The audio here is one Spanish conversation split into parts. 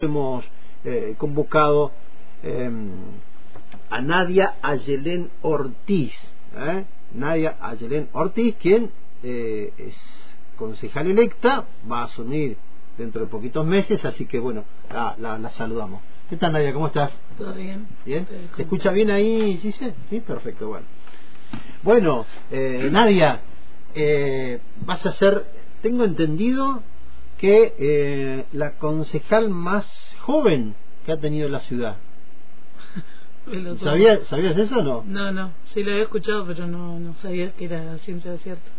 hemos eh, convocado eh, a Nadia Ayelén Ortiz. ¿eh? Nadia Ayelén Ortiz, quien eh, es concejal electa, va a asumir dentro de poquitos meses, así que bueno, la, la, la saludamos. ¿Qué tal Nadia? ¿Cómo estás? Todo bien. ¿Bien? ¿Se escucha bien ahí, Gise? Sí, perfecto, bueno. Bueno, eh, Nadia, eh, vas a ser, tengo entendido que eh, la concejal más joven que ha tenido la ciudad. ¿Sabías, ¿Sabías eso o no? No, no, sí lo había escuchado, pero no, no sabía que era ciencia cierta.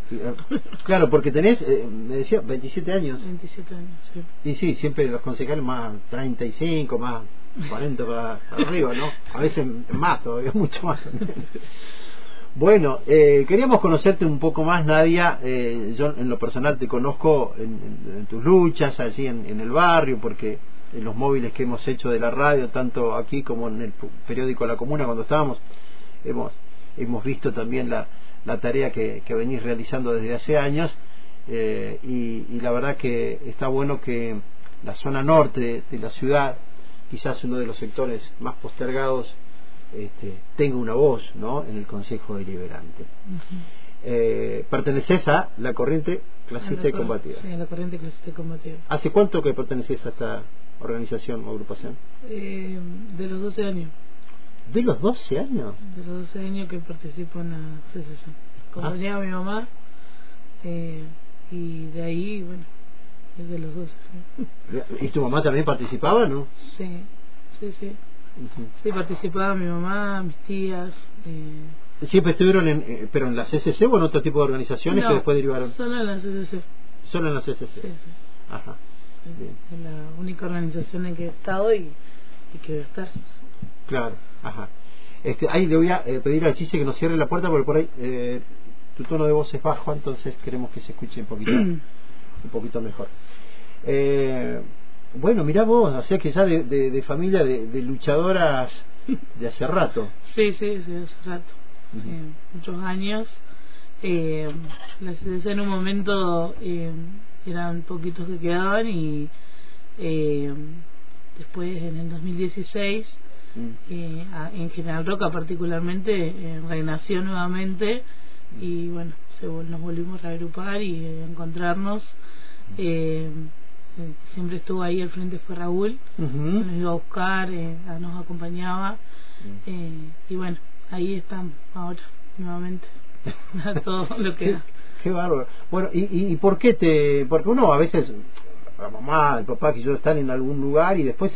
Claro, porque tenés, eh, me decía, 27 años. 27 años, sí. Y sí, siempre los concejales más 35, más 40 para arriba, ¿no? A veces más todavía, mucho más. Bueno, eh, queríamos conocerte un poco más, Nadia. Eh, yo en lo personal te conozco en, tus luchas allí en, el barrio, porque en los móviles que hemos hecho de la radio, tanto aquí como en el periódico La Comuna cuando estábamos, hemos, hemos visto también la, la tarea que, que venís realizando desde hace años. eh, y, y la verdad que está bueno que la zona norte de la ciudad, quizás uno de los sectores más postergados, este, tenga una voz ¿no? en el Consejo Deliberante. Eh, perteneces a la corriente clasista y combativa. Sí, a la corriente clasista y combativa. ¿Hace cuánto que perteneces a esta organización o agrupación? Eh, de los 12 años, ¿De los 12 años? de los 12 años que participo en la CCC. Ah. Acompañaba a mi mamá eh, y de ahí, bueno, desde los 12, sí. ¿Y tu mamá también participaba, no? Sí, sí, sí. Sí, participaba mi mamá, mis tías. Eh, ¿Siempre estuvieron en, eh, pero en la CCC o en otro tipo de organizaciones no, que después derivaron? Solo en la CCC. Solo en la CCC. Sí, sí. Ajá. Bien. Es la única organización en que he estado y, y que voy a estar. Claro, ajá. Este, ahí le voy a eh, pedir al Chise que nos cierre la puerta porque por ahí eh, tu tono de voz es bajo, entonces queremos que se escuche un poquito, un poquito mejor. Eh, bueno, mirá vos, o sea que ya de, de- de familia de, de luchadoras de hace rato. Sí, sí, sí, hace rato. Sí, muchos años. Eh, la CCC en un momento eh, eran poquitos que quedaban y eh, después en el 2016 Mm. eh, a- en General Roca particularmente eh, renació nuevamente y bueno se, nos volvimos a reagrupar y eh, a encontrarnos eh, eh, siempre estuvo ahí al frente fue Raúl nos iba a buscar eh, nos acompañaba eh, y bueno ahí estamos ahora nuevamente a todo lo que da Qué bárbaro. Bueno, ¿y, y, y por qué te.? Porque uno a veces, la mamá, el papá, que yo están en algún lugar y después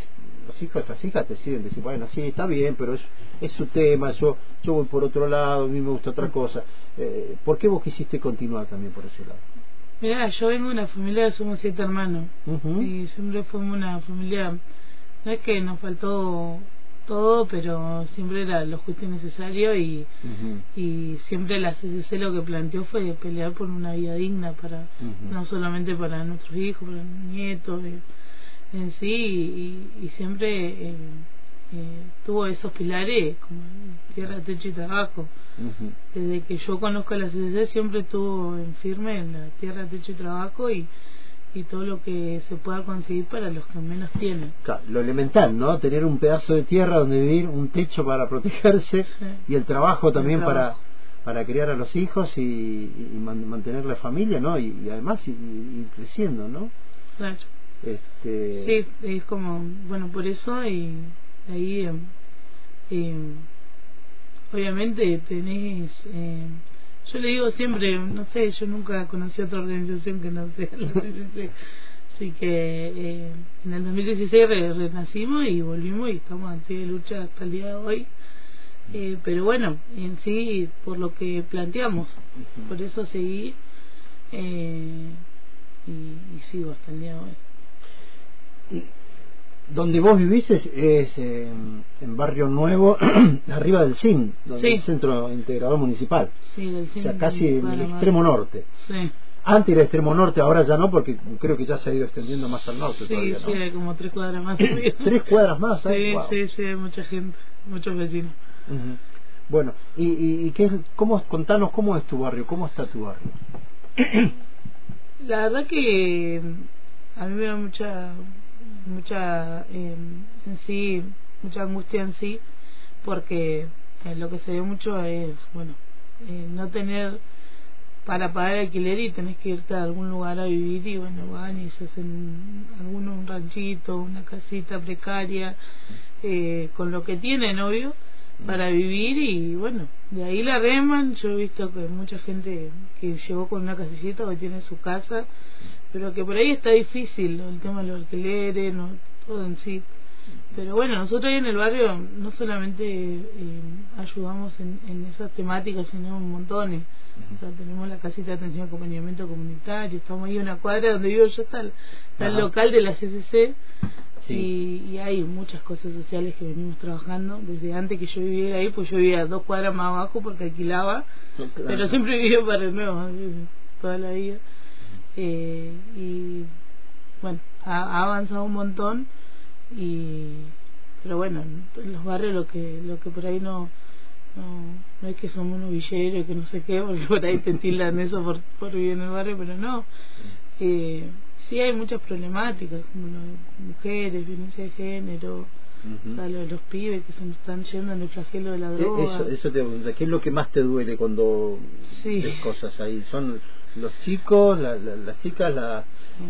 los hijos, las hijas deciden decir, bueno, sí, está bien, pero es, es su tema, yo, yo voy por otro lado, a mí me gusta otra cosa. Eh, ¿Por qué vos quisiste continuar también por ese lado? Mira, yo vengo de una familia, somos siete hermanos. Y siempre fuimos una familia, no es que nos faltó todo, pero siempre era lo justo y necesario y, y siempre la CCC lo que planteó fue pelear por una vida digna para no solamente para nuestros hijos, para los nietos eh, en sí y, y siempre eh, eh, tuvo esos pilares como tierra, techo y trabajo. Desde que yo conozco a la CCC siempre estuvo en firme en la tierra, techo y trabajo y, y todo lo que se pueda conseguir para los que menos tienen. Claro, Lo elemental, ¿no? Tener un pedazo de tierra donde vivir, un techo para protegerse Sí. y el trabajo también trabajo. para para criar a los hijos y, y man- mantener la familia, ¿no? Y, y además ir, ir creciendo, ¿no? Claro. Este, Sí, es como, bueno, por eso y ahí, eh, eh, obviamente tenés, eh, yo le digo siempre, no sé, yo nunca conocí otra organización que no sea la CCC. Así que eh, en el 2016 re- renacimos y volvimos y estamos en pie de lucha hasta el día de hoy. Eh, pero bueno, en sí, por lo que planteamos, por eso seguí eh, y, y sigo hasta el día de hoy. Donde vos vivís es, es, eh, en Barrio Nuevo, arriba del CIN, donde Sí. el Centro Integrador Municipal, Sí, del o sea, casi en el extremo norte. Sí, Antes era extremo norte, ahora ya no, porque creo que ya se ha ido extendiendo más al norte sí, todavía, sí, ¿no? hay como tres cuadras más. Tres cuadras más, ¿eh? Sí, Wow. sí, sí, hay mucha gente, muchos vecinos. Ujú. Bueno, y, y, y qué, cómo, contanos cómo es tu barrio, cómo está tu barrio. La verdad que a mí me da mucha mucha eh, en sí, mucha angustia en sí, porque eh, lo que se ve mucho es, bueno, eh, no tener para pagar alquiler y tenés que irte a algún lugar a vivir y bueno, van y se hacen alguno un ranchito, una casita precaria, eh, con lo que tienen, obvio, para vivir y bueno, de ahí la reman. Yo he visto que mucha gente que llegó con una casillita o tiene su casa, pero que por ahí está difícil el tema de los alquileres, no, todo en sí. Pero bueno, nosotros ahí en el barrio no solamente eh, ayudamos en, en, esas temáticas, sino un montón. O sea, tenemos la casita de atención y acompañamiento comunitario, estamos ahí en una cuadra donde vivo yo, está está el local de la CCC y, y, hay muchas cosas sociales que venimos trabajando. Desde antes que yo viviera ahí, pues yo vivía dos cuadras más abajo porque alquilaba, pero siempre viví para el nuevo, toda la vida. Eh, y bueno, ha, ha, avanzado un montón. Y pero bueno, en los barrios lo que lo que por ahí no no, no es que somos unos villeros que no sé qué, porque por ahí te tildan eso por, por vivir en el barrio, pero no. Eh, sí hay muchas problemáticas, como las mujeres, violencia de género, o sea, lo de los pibes que se están yendo en el flagelo de la droga. Eso, eso te, ¿Qué es lo que más te duele cuando sí. ves cosas ahí? ¿Son los chicos, la, la, las chicas, la,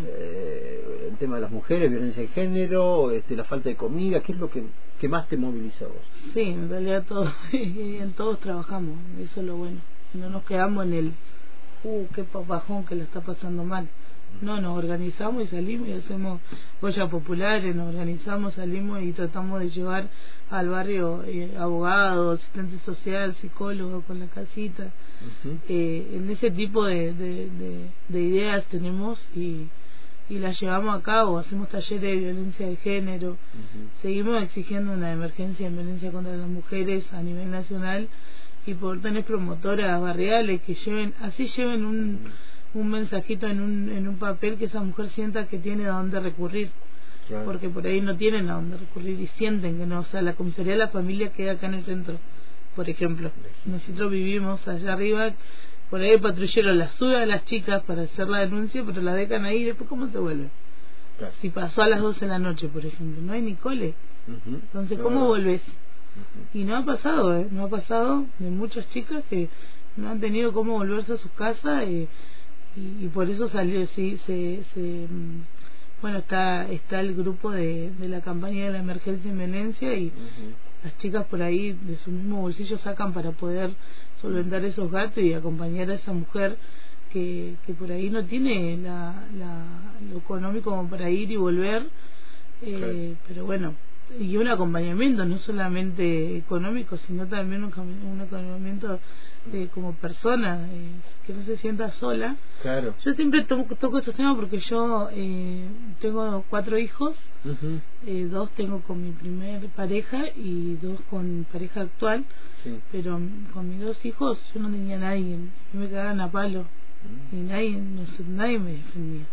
eh, el tema de las mujeres, violencia de género, este, la falta de comida? ¿Qué es lo que, que más te moviliza a vos? Sí, en realidad todos, en todos trabajamos, eso es lo bueno. No nos quedamos en el, uh, qué bajón que le está pasando mal. No, nos organizamos y salimos y hacemos ollas populares, nos organizamos, salimos y tratamos de llevar al barrio eh, abogados, asistente social, psicólogo con la casita. Uh -huh. eh, en ese tipo de, de, de, de, ideas tenemos y, y las llevamos a cabo, hacemos talleres de violencia de género, uh -huh. seguimos exigiendo una emergencia en violencia contra las mujeres a nivel nacional y por tener promotoras barriales que lleven, así lleven un... Uh -huh un mensajito en un, en un papel que esa mujer sienta que tiene a dónde recurrir. Claro. Porque por ahí no tienen a dónde recurrir y sienten que no. O sea, la comisaría de la familia queda acá en el centro, por ejemplo. Nosotros vivimos allá arriba, por ahí el patrullero la sube a las chicas para hacer la denuncia, pero la dejan ahí y después ¿cómo se vuelve? Claro. Si pasó a las 12 de la noche, por ejemplo, no hay ni cole. Uh -huh. Entonces, ¿cómo claro. volvés? Uh -huh. Y no ha pasado, ¿eh? No ha pasado de muchas chicas que no han tenido cómo volverse a sus casas. y y, y por eso salió sí se, se bueno está está el grupo de, de la campaña de la emergencia en Venecia y uh -huh. las chicas por ahí de su mismo bolsillo sacan para poder solventar esos gastos y acompañar a esa mujer que, que por ahí no tiene la, la, lo económico como para ir y volver eh, okay. pero bueno y un acompañamiento no solamente económico sino también un, un acompañamiento eh, como persona eh, que no se sienta sola claro yo siempre toco, toco estos temas porque yo eh, tengo cuatro hijos uh -huh. dos tengo con mi primer pareja y dos con pareja actual sí. pero con mis dos hijos yo no tenía nadie me cagaban a palo uh -huh. y nadie no, nadie me defendía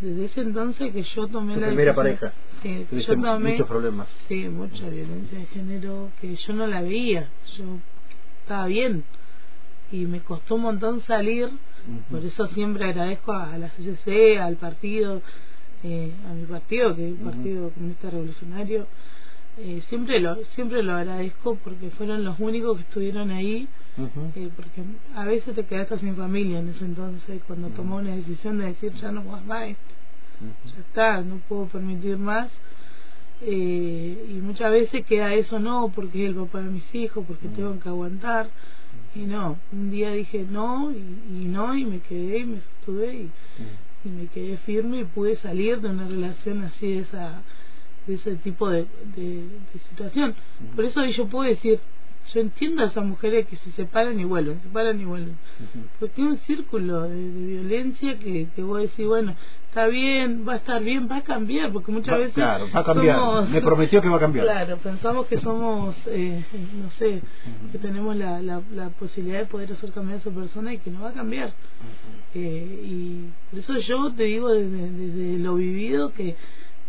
desde ese entonces que yo tomé tu la primera pareja. sí, yo tomé muchos problemas. Sí mucha violencia de género que yo no la veía. Yo estaba bien. Y me costó un montón salir. Uh -huh. por eso siempre agradezco a la CCC al partido eh, a mi partido que es el Partido uh -huh. Comunista Revolucionario. Eh, siempre lo siempre lo agradezco porque fueron los únicos que estuvieron ahí uh -huh. eh, porque a veces te quedaste sin familia en ese entonces cuando uh -huh. tomó una decisión de decir ya no más más esto ya está no puedo permitir más. Eh, y muchas veces queda eso no porque es el papá de mis hijos porque tengo que aguantar y no un día dije no y, y no y me quedé y me sostuve y, y, me quedé firme y pude salir de una relación así de esa de ese tipo de, de, de situación. Por eso yo puedo decir yo entiendo a esas mujeres que se separan y vuelven, se separan y vuelven. Uh -huh. Porque es un círculo de, de, violencia que, que vos decís, bueno, está bien, va a estar bien, va a cambiar, porque muchas va, veces. Claro, va a cambiar. Somos, Me prometió que va a cambiar. Claro, pensamos que somos, eh, no sé, uh -huh. que tenemos la, la, la, posibilidad de poder hacer cambiar a esa persona y que no va a cambiar. Uh -huh. eh, y por eso yo te digo desde, desde lo vivido que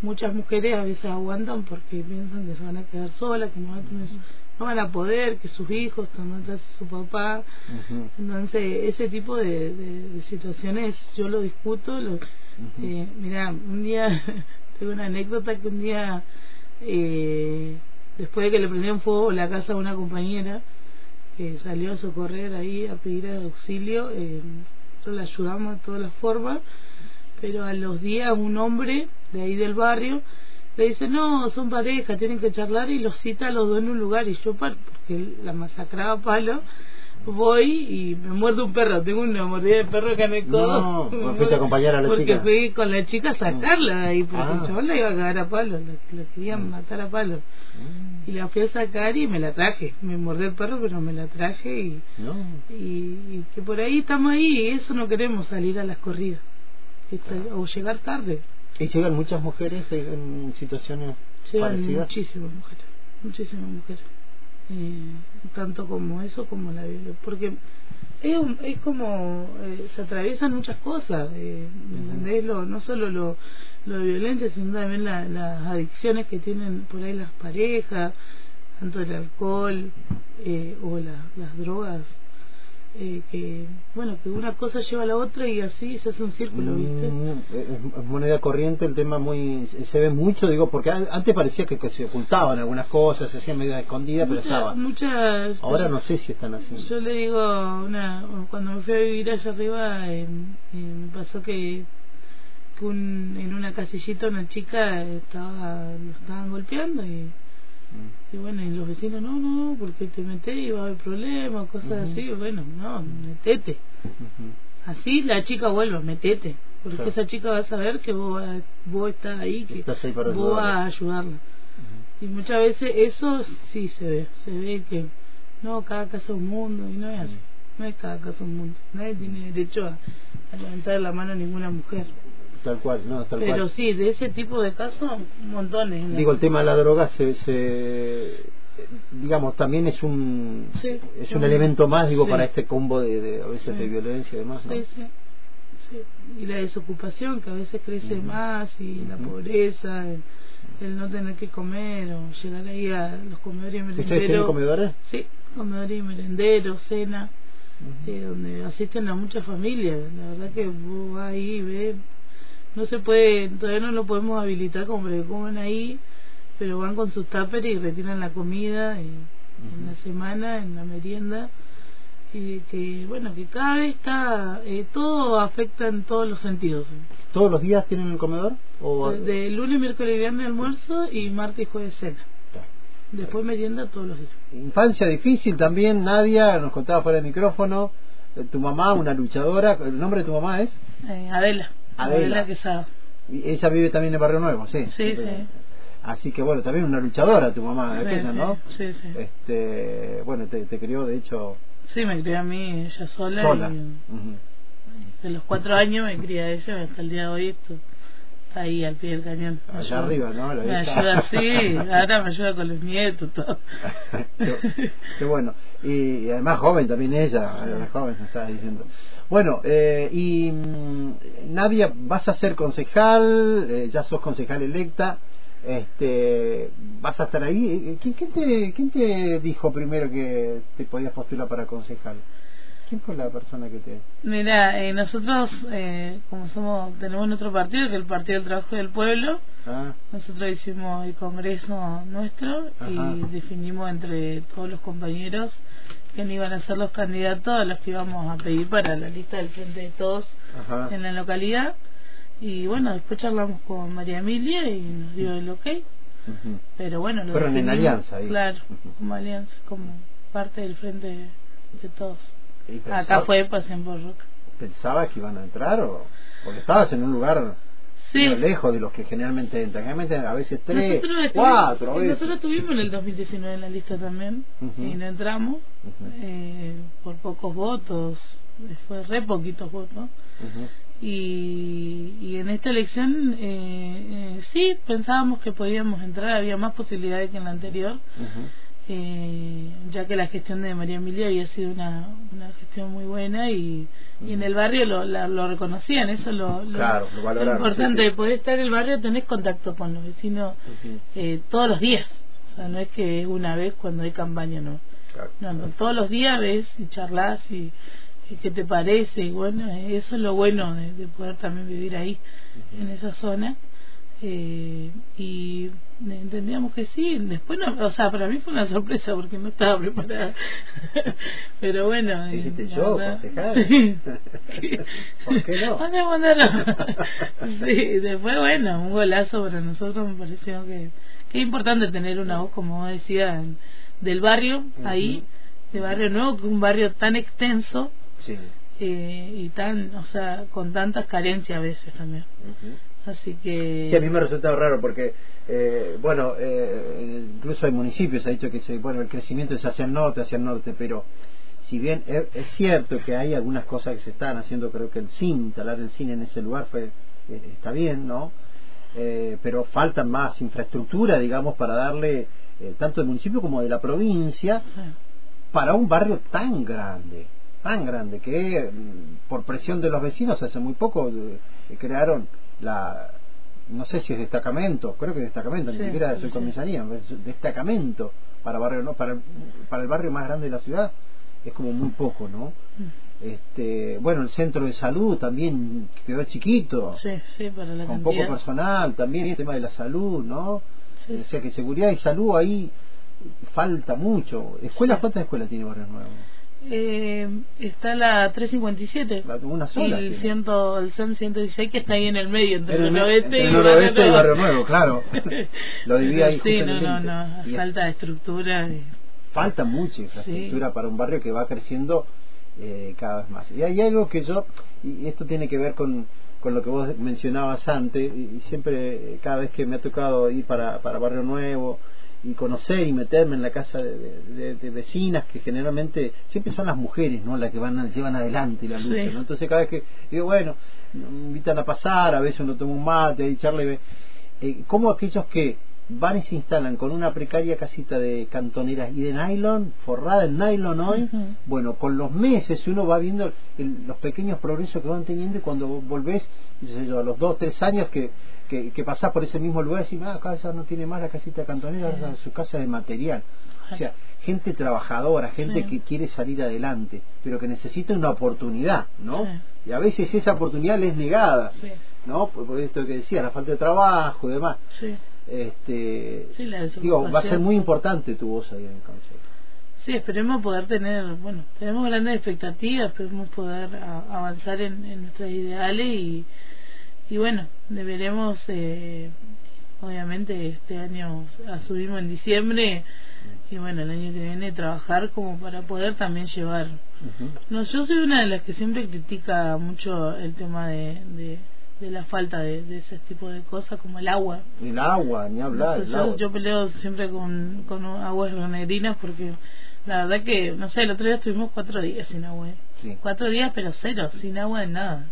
muchas mujeres a veces aguantan porque piensan que se van a quedar solas, que no van a tener no van a poder, que sus hijos de su papá. Uh -huh. Entonces, ese tipo de, de, de, situaciones yo lo discuto. Lo, uh -huh. eh, mira, un día tengo una anécdota que un día, eh, después de que le prendieron fuego la casa a una compañera, que salió a socorrer ahí, a pedir auxilio, eh, nosotros la ayudamos de todas las formas, pero a los días un hombre de ahí del barrio le dice, no, son pareja, tienen que charlar y los cita a los dos en un lugar y yo, porque la masacraba a palo, voy y me muerdo un perro. Tengo una mordida de perro acá en el codo. No, fuiste a acompañar a la porque chica. Porque fui con la chica a sacarla de ahí, porque Ah. el chabón la iba a cagar a palo, la, la querían matar a palo. Y la fui a sacar y me la traje. Me mordí el perro, pero me la traje y, No. y, y que por ahí estamos ahí y eso no queremos salir a las corridas. O llegar tarde. ¿Y llegan muchas mujeres en situaciones Llegan parecidas? muchísimas mujeres, muchísimas mujeres. Eh, tanto como eso como la violencia. Porque es, un- es como eh, se atraviesan muchas cosas, eh, ¿me entendés? Lo, no solo lo, lo de violencia, sino también la- las adicciones que tienen por ahí las parejas, tanto el alcohol eh, o la- las drogas. Eh, que bueno que una cosa lleva a la otra y así se hace un círculo viste Mm, es, es moneda corriente el tema muy se ve mucho digo porque an- antes parecía que, que se ocultaban algunas cosas se hacían medio escondidas pero estaba. muchas ahora no sé si están haciendo. Yo le digo, una, cuando me fui a vivir allá arriba, eh, eh, me pasó que, un, en una casillita una chica estaba, lo estaban golpeando y. y bueno, y los vecinos, no, no, porque te metés y va a haber problemas, cosas así. Bueno, no, metete. Así la chica vuelva, metete. Porque Claro. esa chica va a saber que vos, vos estás ahí, que Estás ahí para vos vas ayudarla. a ayudarla. Y muchas veces eso sí se ve, se ve que no, cada casa es un mundo y no es así, no es cada casa un mundo, nadie tiene derecho a, a levantar la mano a ninguna mujer. Tal cual no tal Pero cual sí, de ese tipo de casos, montones. la- digo el tema de la droga se, se digamos también es un Sí, es sí. un elemento más digo Sí. para este combo de, de a veces Sí. de violencia y demás ¿no? Sí, sí, sí. Y la desocupación que a veces crece Ujú. más y la Ujú. pobreza, el, el no tener que comer o llegar ahí a los comedores y ¿ustedes tienen merenderos. comedores? Sí, comedores y merenderos, cena. eh, donde asisten a muchas familias. La verdad que vos vas ahí y ves, no se puede, todavía no lo podemos habilitar como para que coman ahí, pero van con sus tuppers y retiran la comida y, en la semana, en la merienda. Y que, bueno, que cada vez está, eh, todo afecta en todos los sentidos. ¿Todos los días tienen el comedor? O... De, de lunes, miércoles y viernes almuerzo y martes y jueves cena. Después merienda todos los días. Infancia difícil también, Nadia, nos contaba fuera del micrófono, eh, tu mamá, una luchadora, ¿el nombre de tu mamá es? Eh, Adela. Adela. Y ella vive también en Barrio Nuevo, sí. Sí, sí. Así que bueno, también una luchadora tu mamá, Sí, aquella, sí, ¿no? sí, sí. Este, bueno, te, te crió de hecho Sí, me crié a mí ella sola. sola. Y de los cuatro años me crié a ella hasta el día de hoy. Esto, está ahí al pie del cañón. Allá ayuda- arriba, ¿no? La Me ayuda, sí. Ahora me ayuda con los nietos, todo. qué, qué bueno. Y, y además joven también ella, además joven, me estaba diciendo. Bueno, eh, y mm, Nadia, vas a ser concejal, eh, ya sos concejal electa, este, vas a estar ahí. Eh, ¿Quién, quién te, ¿Quién te dijo primero que te podías postular para concejal? ¿Quién fue la persona que te...? Mira, eh, nosotros, eh, como somos, tenemos nuestro partido, que es el Partido del Trabajo del Pueblo, Ah, nosotros hicimos el congreso nuestro Ajá. y definimos entre todos los compañeros quién iban a ser los candidatos a los que íbamos a pedir para la lista del Frente de Todos ajá. en la localidad. Y bueno, después charlamos con María Emilia y nos dio el ok. Pero bueno, lo Fueron en alianza ahí. Claro, como alianza, como parte del Frente de Todos. Acá fue Pasión por Roca. ¿Pensabas que iban a entrar o...? Porque estabas en un lugar Sí. lejos de los que generalmente entran. Generalmente a veces tres, Nosotros cuatro veces. Nosotros estuvimos en el 2019 en la lista también y no entramos eh, por pocos votos, fue re poquitos votos. Y, y en esta elección eh, eh, sí pensábamos que podíamos entrar, había más posibilidades que en la anterior. Eh, ya que la gestión de María Emilia había sido una, una gestión muy buena y, y en el barrio lo, la- lo reconocían, eso lo, lo, Claro, lo valoraron, importante sí, de sí. poder estar en el barrio, tenés contacto con los vecinos eh, todos los días, o sea, no es que es una vez cuando hay campaña, no. Claro. No, no, todos los días ves y charlas y, y qué te parece y bueno, eh, eso es lo bueno de, de poder también vivir ahí, en esa zona. Eh, y entendíamos que sí después no, o sea para mí fue una sorpresa porque no estaba preparada. Pero bueno dijiste yo sí. ¿por qué no? sí después bueno un golazo para nosotros me pareció que, que es importante tener una voz como decía del barrio ahí de barrio nuevo que un barrio tan extenso sí. eh, y tan o sea con tantas carencias a veces también Así que... Sí, a mí me ha resultado raro porque, eh, bueno, eh, incluso hay municipios, ha dicho que se, bueno, el crecimiento es hacia el norte, hacia el norte, pero si bien es, cierto que hay algunas cosas que se están haciendo, creo que el cine, instalar el cine en ese lugar fue eh, está bien, ¿no? pero falta más infraestructura, digamos, para darle, tanto del municipio como de la provincia, para un barrio tan grande, tan grande, que mm, por presión de los vecinos hace muy poco crearon la no sé si es destacamento, creo que es destacamento, ni siquiera es comisaría, destacamento para barrio no para para el barrio más grande de la ciudad es como muy poco, ¿no? Mm. Este, bueno, el centro de salud también quedó chiquito, con poco personal, también el tema de la salud, ¿no? O sea que seguridad y salud ahí falta mucho. ¿Escuelas cuántas escuelas tiene Barrio Nuevo? Eh, está la 357 una sola, y el, ciento, el 116 que está ahí en el medio entre el, noroeste, y, noroeste y Barrio Nuevo. Claro. Lo dividía ahí sí no no no. Falta de estructura falta mucha infraestructura para un barrio que va creciendo eh, cada vez más. Y hay algo que yo y esto tiene que ver con con lo que vos mencionabas antes y siempre cada vez que me ha tocado ir para, para Barrio Nuevo y conocer y meterme en la casa de, vecinas que generalmente siempre son las mujeres no las que van llevan adelante la lucha ¿no? entonces cada vez que digo bueno me invitan a pasar a veces uno toma un mate y charle eh, como aquellos que van y se instalan con una precaria casita de cantoneras y de nylon, forrada en nylon hoy, bueno, con los meses uno va viendo los pequeños progresos que van teniendo y cuando volvés, a los dos, tres años que, que, que pasás por ese mismo lugar y decís, ah, casa no tiene más la casita de cantonera, su casa de material. O sea, gente trabajadora, gente que quiere salir adelante, pero que necesita una oportunidad, ¿no? Y a veces esa oportunidad les es negada, ¿no? Por, esto que decía, la falta de trabajo y demás este digo va a ser muy importante tu voz ahí en el consejo sí esperemos poder tener bueno tenemos grandes expectativas esperemos poder avanzar en, nuestros ideales y y bueno deberemos eh, obviamente este año asumimos en diciembre y bueno el año que viene trabajar como para poder también llevar. No yo soy una de las que siempre critica mucho el tema de de la falta de, ese tipo de cosas como el agua. El agua, ni hablar. yo, peleo siempre con, con aguas renerinas porque la verdad que, no sé, el otro día estuvimos cuatro días sin agua. ¿eh? Cuatro días pero cero, sin agua de nada.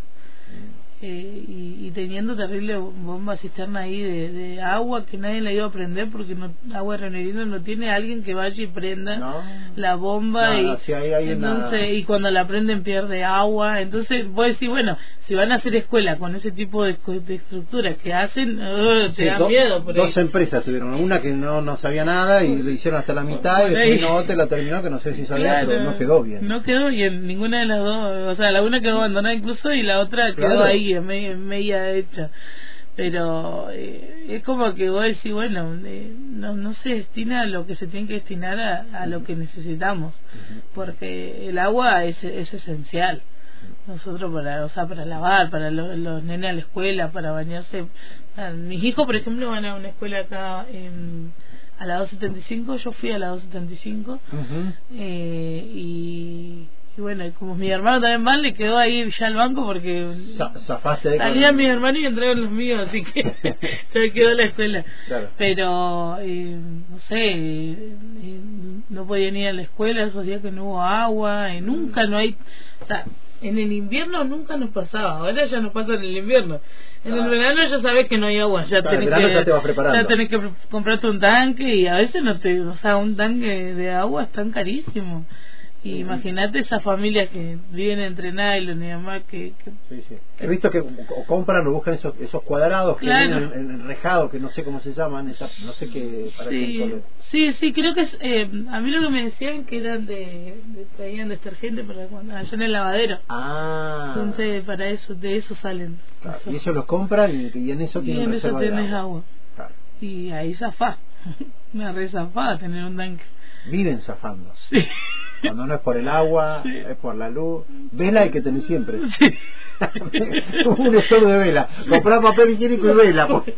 Eh, y, teniendo terrible bomba cisterna ahí de, agua que nadie la iba a prender porque no, agua renerina no tiene alguien que vaya y prenda la bomba y, y cuando la prenden pierde agua. Entonces vos decís bueno si van a hacer escuela con ese tipo de, de estructuras que hacen uh, te da miedo dos empresas tuvieron una que no, no sabía nada y lo hicieron hasta la mitad y después otra la terminó que no sé si sabía pero no quedó bien. No quedó bien ninguna de las dos o sea la una quedó abandonada incluso y la otra quedó ahí media hecha pero eh, es como que vos decís bueno eh, no, no se destina a lo que se tiene que destinar a, lo que necesitamos porque el agua es, es esencial. Nosotros para o sea para lavar para los, los nenes a la escuela para bañarse. Mis hijos por ejemplo van a una escuela acá en a la 275 yo fui a la 275 eh, y y bueno, como mi hermano también mal, le quedó ahí ya al banco porque salían mis hermanos y entraron los míos, así que ya me quedó la escuela. Pero, eh, no sé, eh, no podía ir a la escuela esos días que no hubo agua, y nunca no hay... O sea, en el invierno nunca nos pasaba, ahora ya nos pasa en el invierno. En el verano ya sabes que no hay agua, ya tenés que ya, te vas ya tenés que comprarte un tanque y a veces no te, o sea, un tanque de agua es tan carísimo Y imagínate esas familias que viven entre nylon y demás que, Sí, sí. He visto que o compran o buscan esos, esos cuadrados que vienen en, en rejado, que no sé cómo se llaman, esa- no sé qué, para qué Sí, son. sí, sí, creo que es, eh, a mí lo que me decían que eran de, de traían detergente para cuando allá en el lavadero. Ah, Entonces, para eso, de eso salen. claro. Eso. y ellos los compran y, y en eso Y tienen en eso tenés agua. agua. Claro. Y ahí zafá. Una re zafá tener un tanque. Viven zafando. Sí. Cuando no es por el agua, Sí. es por la luz. Vela hay que tener siempre. Sí. un stock de vela. Comprar papel higiénico y vela. pues.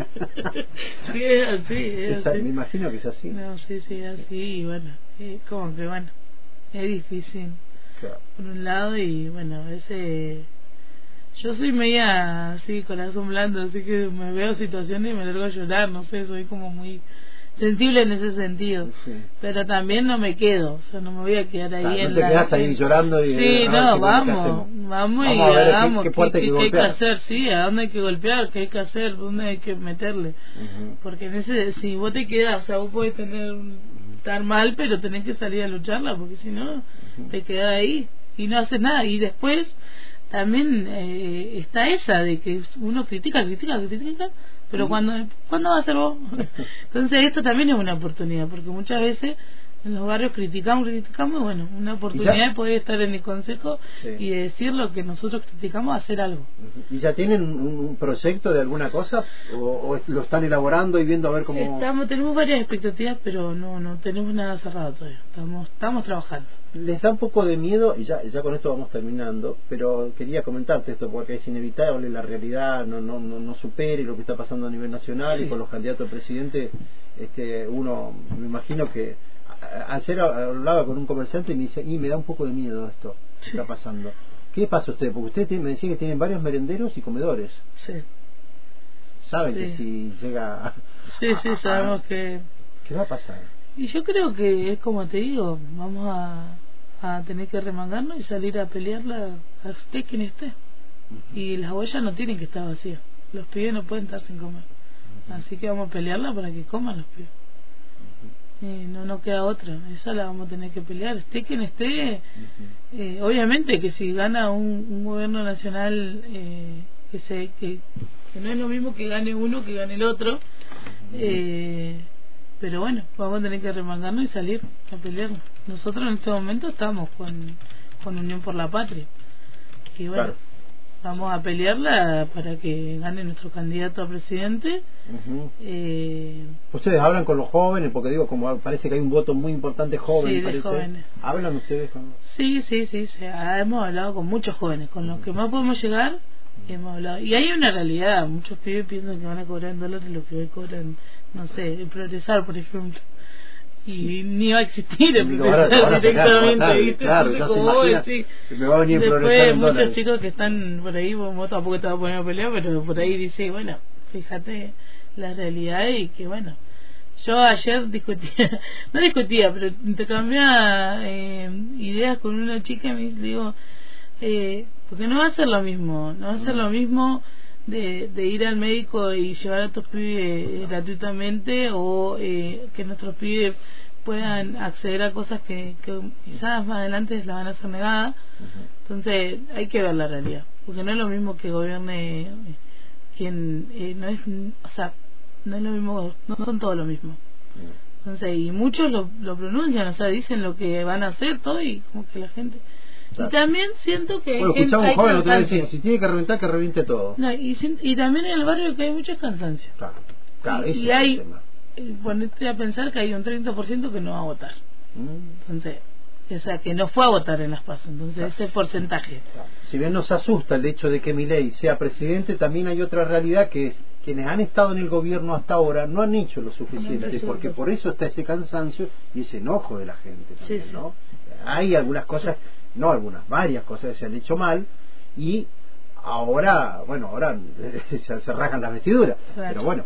Sí, es así, es Esa- así. me imagino que es así. No, sí, sí, es así. Y bueno, es como que bueno, es difícil Claro. por un lado y bueno, a veces yo soy media así, corazón blando, así que me veo situaciones y me largo a llorar, no sé, soy como muy sensible en ese sentido. Sí. Pero también no me quedo, o sea, no me voy a quedar ahí Claro, no en te la... quedás ahí llorando y- Sí, no, vamos, vamos y Vamos a ver qué- hay que qué hay que hacer, sí, a dónde hay que golpear, qué hay que hacer, dónde hay que meterle. Porque en ese, si vos te quedas, o sea, vos podés tener, un- estar mal, pero tenés que salir a lucharla, porque si no, te quedás ahí y no haces nada. Y después también eh, está esa de que uno critica, critica, critica, pero cuando ¿cuándo va a ser vos? Entonces esto también es una oportunidad, porque muchas veces en los barrios criticamos, criticamos, y bueno, una oportunidad de poder estar en el consejo Sí. y de decir lo que nosotros criticamos, hacer algo. ¿Y ya tienen un, proyecto de alguna cosa? ¿O, o lo están elaborando y viendo a ver cómo.? Estamos, tenemos varias expectativas, pero no, no tenemos nada cerrado todavía. Estamos, estamos trabajando. Les da un poco de miedo, y ya, ya con esto vamos terminando, pero quería comentarte esto porque es inevitable, la realidad no, no, no, no supere lo que está pasando a nivel nacional y con los candidatos a presidente, este, uno, me imagino que ayer hablaba con un comerciante y me dice, y me da un poco de miedo esto que Sí. está pasando. ¿Qué pasa a usted? Porque usted tiene- me decía que tienen varios merenderos y comedores. Sí, Saben Sí. que si llega a- sí, sí, a- sabemos que... ¿Qué va a pasar? Y yo creo que es como te digo, vamos a, a tener que remangarnos y salir a pelearla a esté quien esté. Y las huellas no tienen que estar vacías. Los pibes no pueden estar sin comer. Así que vamos a pelearla para que coman los pibes. Eh, no no queda otra, esa la vamos a tener que pelear, esté quien esté, eh, obviamente que si gana un, un gobierno nacional eh, que se que, que no es lo mismo que gane uno que gane el otro, eh, pero bueno, vamos a tener que remangarnos y salir a pelear. Nosotros en este momento estamos con, con Unión por la Patria. Y bueno, Claro. Vamos a pelearla para que gane nuestro candidato a presidente. Eh, Ustedes hablan con los jóvenes, porque digo, como parece que hay un voto muy importante joven, Sí, parece. jóvenes. ¿Hablan ustedes con.? Sí, sí, sí, sí, ah, hemos hablado con muchos jóvenes, con los que más podemos llegar, hemos hablado. Y hay una realidad, muchos pibes piensan que van a cobrar en dólares lo que hoy cobran, no sé, el progresar, por ejemplo. Y ni va a existir el directamente, claro, me va a venir Después muchos chicos que están por ahí, vos vos tampoco te vas a poner a pelear, pero por ahí dice, bueno, fíjate la realidad y que bueno, yo ayer discutía, no discutía, pero intercambiaba eh, ideas con una chica y me digo, eh, porque no va a ser lo mismo, no va a ser lo mismo de, de ir al médico y llevar a tus pibes eh, gratuitamente o eh, que nuestros pibes puedan acceder a cosas que, que quizás más adelante la van a ser negadas. Entonces hay que ver la realidad, porque no es lo mismo que gobierne quien eh, no es, o sea, no es lo mismo, no son todos lo mismo. Entonces, y muchos lo, lo pronuncian, o sea, dicen lo que van a hacer, todo, y como que la gente. Claro. Y también siento que. Bueno, hay joven otra vez decir, si tiene que reventar, que reviente todo. No, y, y también en el barrio que hay mucho cansancio. Claro, claro, y, ese y es hay, el tema. eh, ponete a pensar que hay un 30% que no va a votar. Mm, Entonces, o sea, que no fue a votar en las pasos. Entonces, Claro. ese porcentaje. claro. Si bien nos asusta el hecho de que Milei sea presidente, también hay otra realidad que es quienes han estado en el gobierno hasta ahora no han hecho lo suficiente, porque por eso está ese cansancio y ese enojo de la gente también, Sí, sí. ¿no? Hay algunas cosas, no algunas, varias cosas que se han hecho mal y ahora, bueno, ahora se, se rasgan las vestiduras, Claro. pero bueno,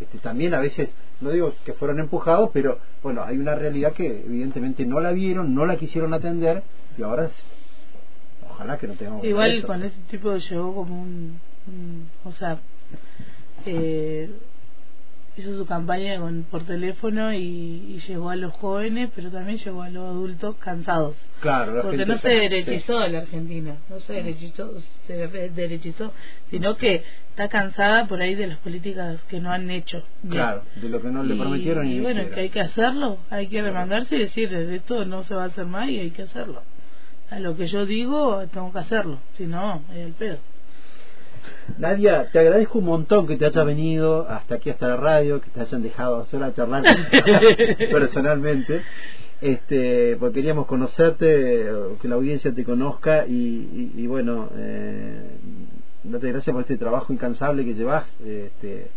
este, también a veces, no digo que fueron empujados, pero bueno, hay una realidad que evidentemente no la vieron, no la quisieron atender y ahora ojalá que no tengamos Igual con ese tipo llegó como un, un- o sea, eh, hizo su campaña con, por teléfono y, llegó a los jóvenes, pero también llegó a los adultos cansados. Claro, porque no se derechizó la Argentina, no se derechizó, se derechizó, sino que está cansada por ahí de las políticas que no han hecho. Claro, de lo que no le prometieron y, y bueno, que hay que hacerlo, hay que remangarse y decir, esto no se va a hacer más y hay que hacerlo. A lo que yo digo, tengo que hacerlo, si no, es el pedo. Nadia, te agradezco un montón que te hayas venido hasta aquí, hasta la radio, que te hayan dejado hacer a charlar personalmente, este, porque queríamos conocerte, que la audiencia te conozca y, bueno, eh, date gracias por este trabajo incansable que llevas este,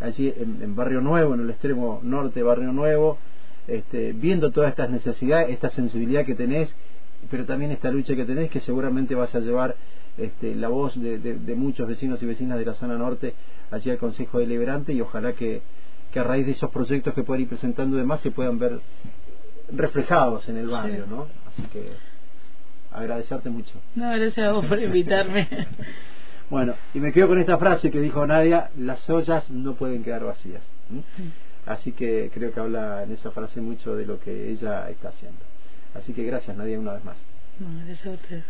allí en, Barrio Nuevo, en el extremo norte de Barrio Nuevo, este, viendo todas estas necesidades, esta sensibilidad que tenés, pero también esta lucha que tenés que seguramente vas a llevar este, la voz de, muchos vecinos y vecinas de la zona norte allí al Consejo Deliberante y ojalá que, a raíz de esos proyectos que puedan ir presentando demás se puedan ver reflejados en el barrio, ¿no? Así que agradecerte mucho. No, gracias a vos por invitarme. bueno, y me quedo con esta frase que dijo Nadia, las ollas no pueden quedar vacías. Así que creo que habla en esa frase mucho de lo que ella está haciendo. Así que gracias Nadia una vez más. No, gracias a usted.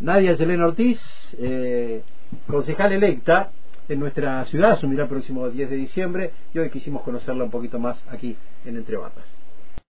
Nadia Selena Ortiz, eh, concejal electa en nuestra ciudad, asumirá el próximo 10 de diciembre y hoy quisimos conocerla un poquito más aquí en Entre Barras.